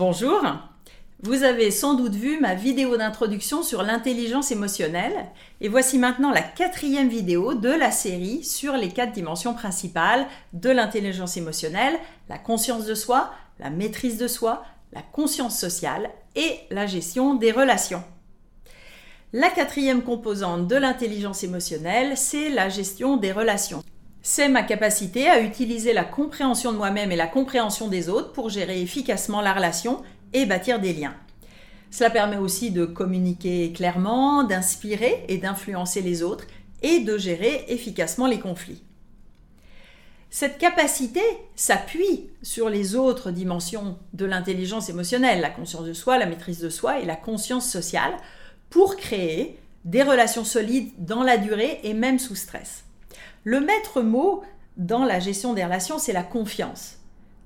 Bonjour. Vous avez sans doute vu ma vidéo d'introduction sur l'intelligence émotionnelle et voici maintenant la quatrième vidéo de la série sur les quatre dimensions principales de l'intelligence émotionnelle, la conscience de soi, la maîtrise de soi, la conscience sociale et la gestion des relations. La quatrième composante de l'intelligence émotionnelle, c'est la gestion des relations. C'est ma capacité à utiliser la compréhension de moi-même et la compréhension des autres pour gérer efficacement la relation et bâtir des liens. Cela permet aussi de communiquer clairement, d'inspirer et d'influencer les autres et de gérer efficacement les conflits. Cette capacité s'appuie sur les autres dimensions de l'intelligence émotionnelle, la conscience de soi, la maîtrise de soi et la conscience sociale, pour créer des relations solides dans la durée et même sous stress. Le maître mot dans la gestion des relations, c'est la confiance.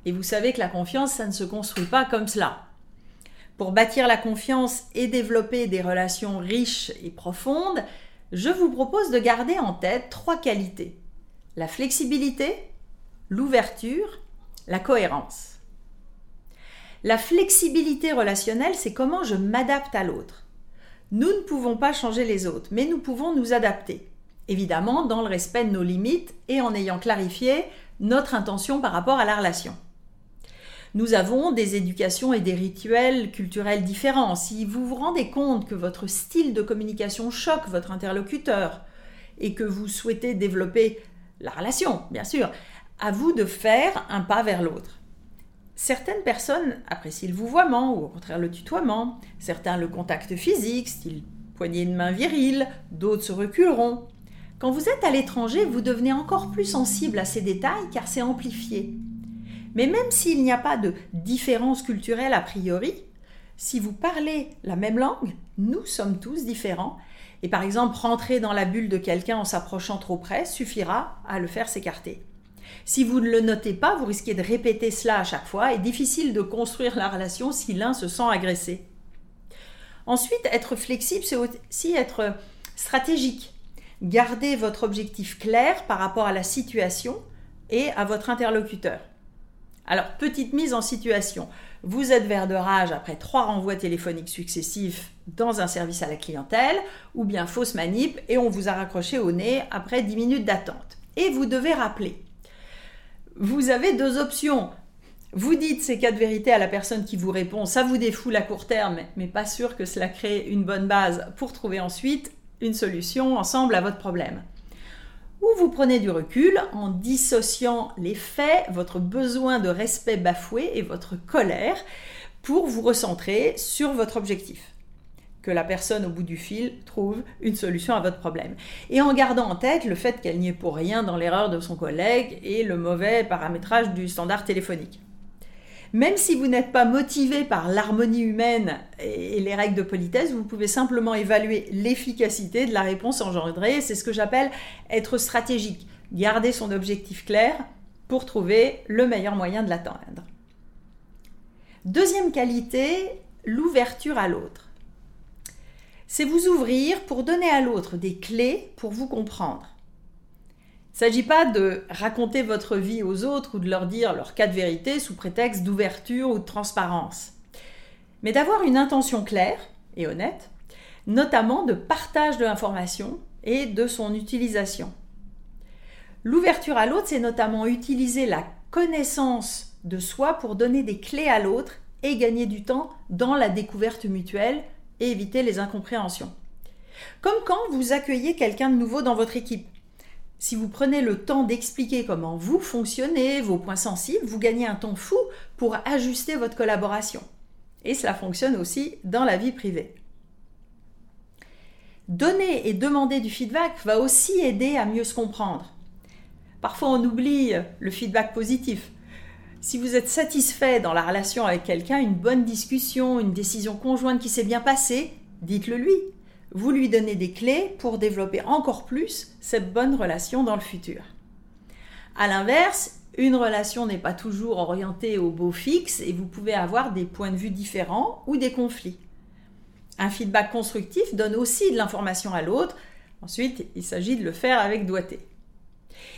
Et vous savez que la confiance, ça ne se construit pas comme cela. Pour bâtir la confiance et développer des relations riches et profondes, je vous propose de garder en tête trois qualités. La flexibilité, l'ouverture, la cohérence. La flexibilité relationnelle, c'est comment je m'adapte à l'autre. Nous ne pouvons pas changer les autres, mais nous pouvons nous adapter évidemment dans le respect de nos limites et en ayant clarifié notre intention par rapport à la relation. Nous avons des éducations et des rituels culturels différents. Si vous vous rendez compte que votre style de communication choque votre interlocuteur et que vous souhaitez développer la relation, bien sûr, à vous de faire un pas vers l'autre. Certaines personnes apprécient le vouvoiement ou au contraire le tutoiement, certains le contact physique, style poignée de main virile, d'autres se reculeront. Quand vous êtes à l'étranger, vous devenez encore plus sensible à ces détails car c'est amplifié. Mais même s'il n'y a pas de différence culturelle a priori, si vous parlez la même langue, nous sommes tous différents. Et par exemple, rentrer dans la bulle de quelqu'un en s'approchant trop près suffira à le faire s'écarter. Si vous ne le notez pas, vous risquez de répéter cela à chaque fois et difficile de construire la relation si l'un se sent agressé. Ensuite, être flexible, c'est aussi être stratégique. Gardez votre objectif clair par rapport à la situation et à votre interlocuteur. Alors, petite mise en situation. Vous êtes vert de rage après trois renvois téléphoniques successifs dans un service à la clientèle, ou bien fausse manip et on vous a raccroché au nez après 10 minutes d'attente. Et vous devez rappeler. Vous avez deux options. Vous dites ces quatre vérités à la personne qui vous répond, ça vous défoule à court terme, mais pas sûr que cela crée une bonne base pour trouver ensuite une solution ensemble à votre problème. Ou vous prenez du recul en dissociant les faits, votre besoin de respect bafoué et votre colère pour vous recentrer sur votre objectif. Que la personne au bout du fil trouve une solution à votre problème. Et en gardant en tête le fait qu'elle n'y est pour rien dans l'erreur de son collègue et le mauvais paramétrage du standard téléphonique. Même si vous n'êtes pas motivé par l'harmonie humaine et les règles de politesse, vous pouvez simplement évaluer l'efficacité de la réponse engendrée. C'est ce que j'appelle être stratégique, garder son objectif clair pour trouver le meilleur moyen de l'atteindre. Deuxième qualité, l'ouverture à l'autre. C'est vous ouvrir pour donner à l'autre des clés pour vous comprendre. Il ne s'agit pas de raconter votre vie aux autres ou de leur dire leur cas de vérité sous prétexte d'ouverture ou de transparence, mais d'avoir une intention claire et honnête, notamment de partage de l'information et de son utilisation. L'ouverture à l'autre, c'est notamment utiliser la connaissance de soi pour donner des clés à l'autre et gagner du temps dans la découverte mutuelle et éviter les incompréhensions. Comme quand vous accueillez quelqu'un de nouveau dans votre équipe. Si vous prenez le temps d'expliquer comment vous fonctionnez, vos points sensibles, vous gagnez un temps fou pour ajuster votre collaboration. Et cela fonctionne aussi dans la vie privée. Donner et demander du feedback va aussi aider à mieux se comprendre. Parfois on oublie le feedback positif. Si vous êtes satisfait dans la relation avec quelqu'un, une bonne discussion, une décision conjointe qui s'est bien passée, dites-le lui vous lui donnez des clés pour développer encore plus cette bonne relation dans le futur. A l'inverse, une relation n'est pas toujours orientée au beau fixe et vous pouvez avoir des points de vue différents ou des conflits. Un feedback constructif donne aussi de l'information à l'autre. Ensuite, il s'agit de le faire avec doigté.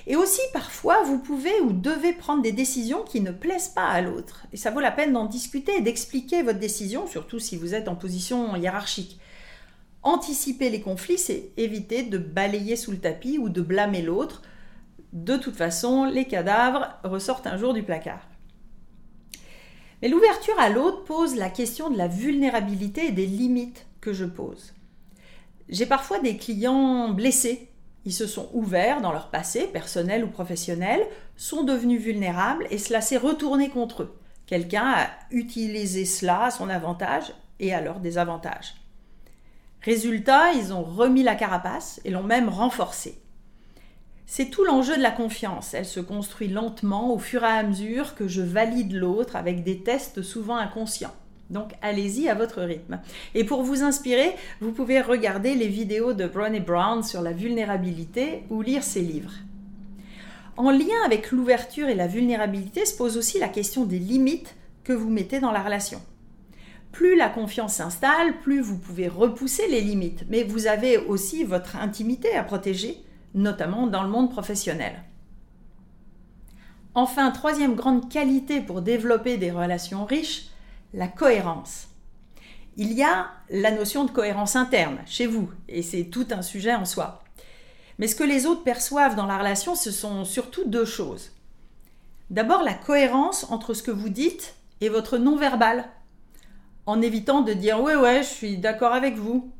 Et aussi, parfois, vous pouvez ou devez prendre des décisions qui ne plaisent pas à l'autre. Et ça vaut la peine d'en discuter et d'expliquer votre décision, surtout si vous êtes en position hiérarchique. Anticiper les conflits, c'est éviter de balayer sous le tapis ou de blâmer l'autre. De toute façon, les cadavres ressortent un jour du placard. Mais l'ouverture à l'autre pose la question de la vulnérabilité et des limites que je pose. J'ai parfois des clients blessés. Ils se sont ouverts dans leur passé, personnel ou professionnel, sont devenus vulnérables et cela s'est retourné contre eux. Quelqu'un a utilisé cela à son avantage et à leur désavantage. Résultat, ils ont remis la carapace et l'ont même renforcée. C'est tout l'enjeu de la confiance. Elle se construit lentement au fur et à mesure que je valide l'autre avec des tests souvent inconscients. Donc allez-y à votre rythme. Et pour vous inspirer, vous pouvez regarder les vidéos de Brené Brown sur la vulnérabilité ou lire ses livres. En lien avec l'ouverture et la vulnérabilité se pose aussi la question des limites que vous mettez dans la relation. Plus la confiance s'installe, plus vous pouvez repousser les limites, mais vous avez aussi votre intimité à protéger notamment dans le monde professionnel. Enfin, troisième grande qualité pour développer des relations riches, la cohérence. Il y a la notion de cohérence interne chez vous, et c'est tout un sujet en soi. Mais ce que les autres perçoivent dans la relation, ce sont surtout deux choses. D'abord, la cohérence entre ce que vous dites et votre non-verbal, en évitant de dire ouais ouais, je suis d'accord avec vous,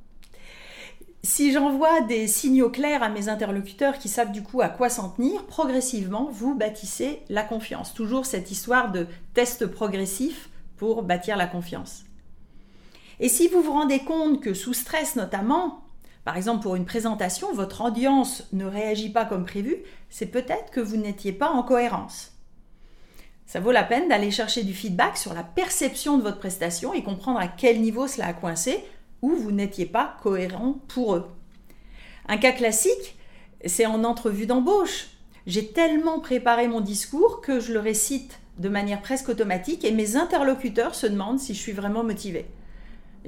si j'envoie des signaux clairs à mes interlocuteurs qui savent du coup à quoi s'en tenir, progressivement, vous bâtissez la confiance. Toujours cette histoire de test progressif pour bâtir la confiance. Et si vous vous rendez compte que sous stress notamment, par exemple pour une présentation, votre audience ne réagit pas comme prévu, c'est peut-être que vous n'étiez pas en cohérence. Ça vaut la peine d'aller chercher du feedback sur la perception de votre prestation et comprendre à quel niveau cela a coincé ou vous n'étiez pas cohérent pour eux. Un cas classique, c'est en entrevue d'embauche. J'ai tellement préparé mon discours que je le récite de manière presque automatique et mes interlocuteurs se demandent si je suis vraiment motivé.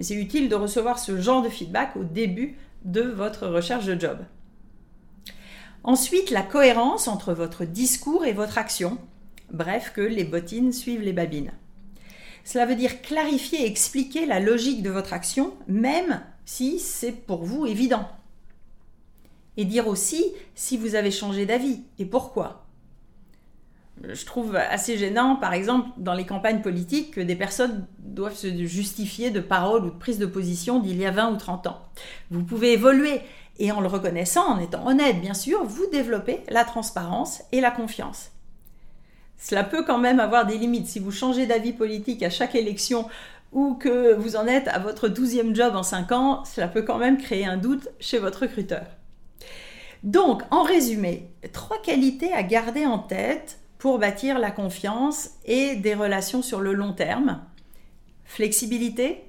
c'est utile de recevoir ce genre de feedback au début de votre recherche de job. Ensuite, la cohérence entre votre discours et votre action. Bref, que les bottines suivent les babines. Cela veut dire clarifier et expliquer la logique de votre action, même si c'est pour vous évident. Et dire aussi si vous avez changé d'avis et pourquoi. Je trouve assez gênant, par exemple, dans les campagnes politiques, que des personnes doivent se justifier de paroles ou de prises de position d'il y a 20 ou 30 ans. Vous pouvez évoluer et en le reconnaissant, en étant honnête, bien sûr, vous développez la transparence et la confiance. Cela peut quand même avoir des limites. Si vous changez d'avis politique à chaque élection ou que vous en êtes à votre douzième job en cinq ans, cela peut quand même créer un doute chez votre recruteur. Donc, en résumé, trois qualités à garder en tête pour bâtir la confiance et des relations sur le long terme. Flexibilité,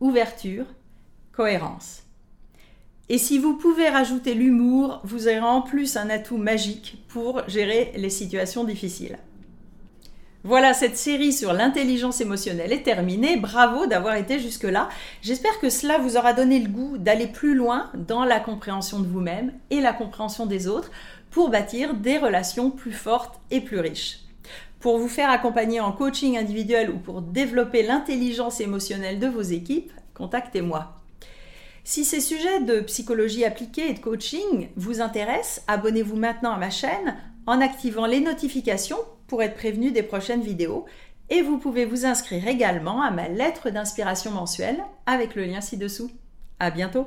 ouverture, cohérence. Et si vous pouvez rajouter l'humour, vous aurez en plus un atout magique pour gérer les situations difficiles. Voilà, cette série sur l'intelligence émotionnelle est terminée. Bravo d'avoir été jusque-là. J'espère que cela vous aura donné le goût d'aller plus loin dans la compréhension de vous-même et la compréhension des autres pour bâtir des relations plus fortes et plus riches. Pour vous faire accompagner en coaching individuel ou pour développer l'intelligence émotionnelle de vos équipes, contactez-moi. Si ces sujets de psychologie appliquée et de coaching vous intéressent, abonnez-vous maintenant à ma chaîne en activant les notifications pour être prévenu des prochaines vidéos. Et vous pouvez vous inscrire également à ma lettre d'inspiration mensuelle avec le lien ci-dessous. À bientôt!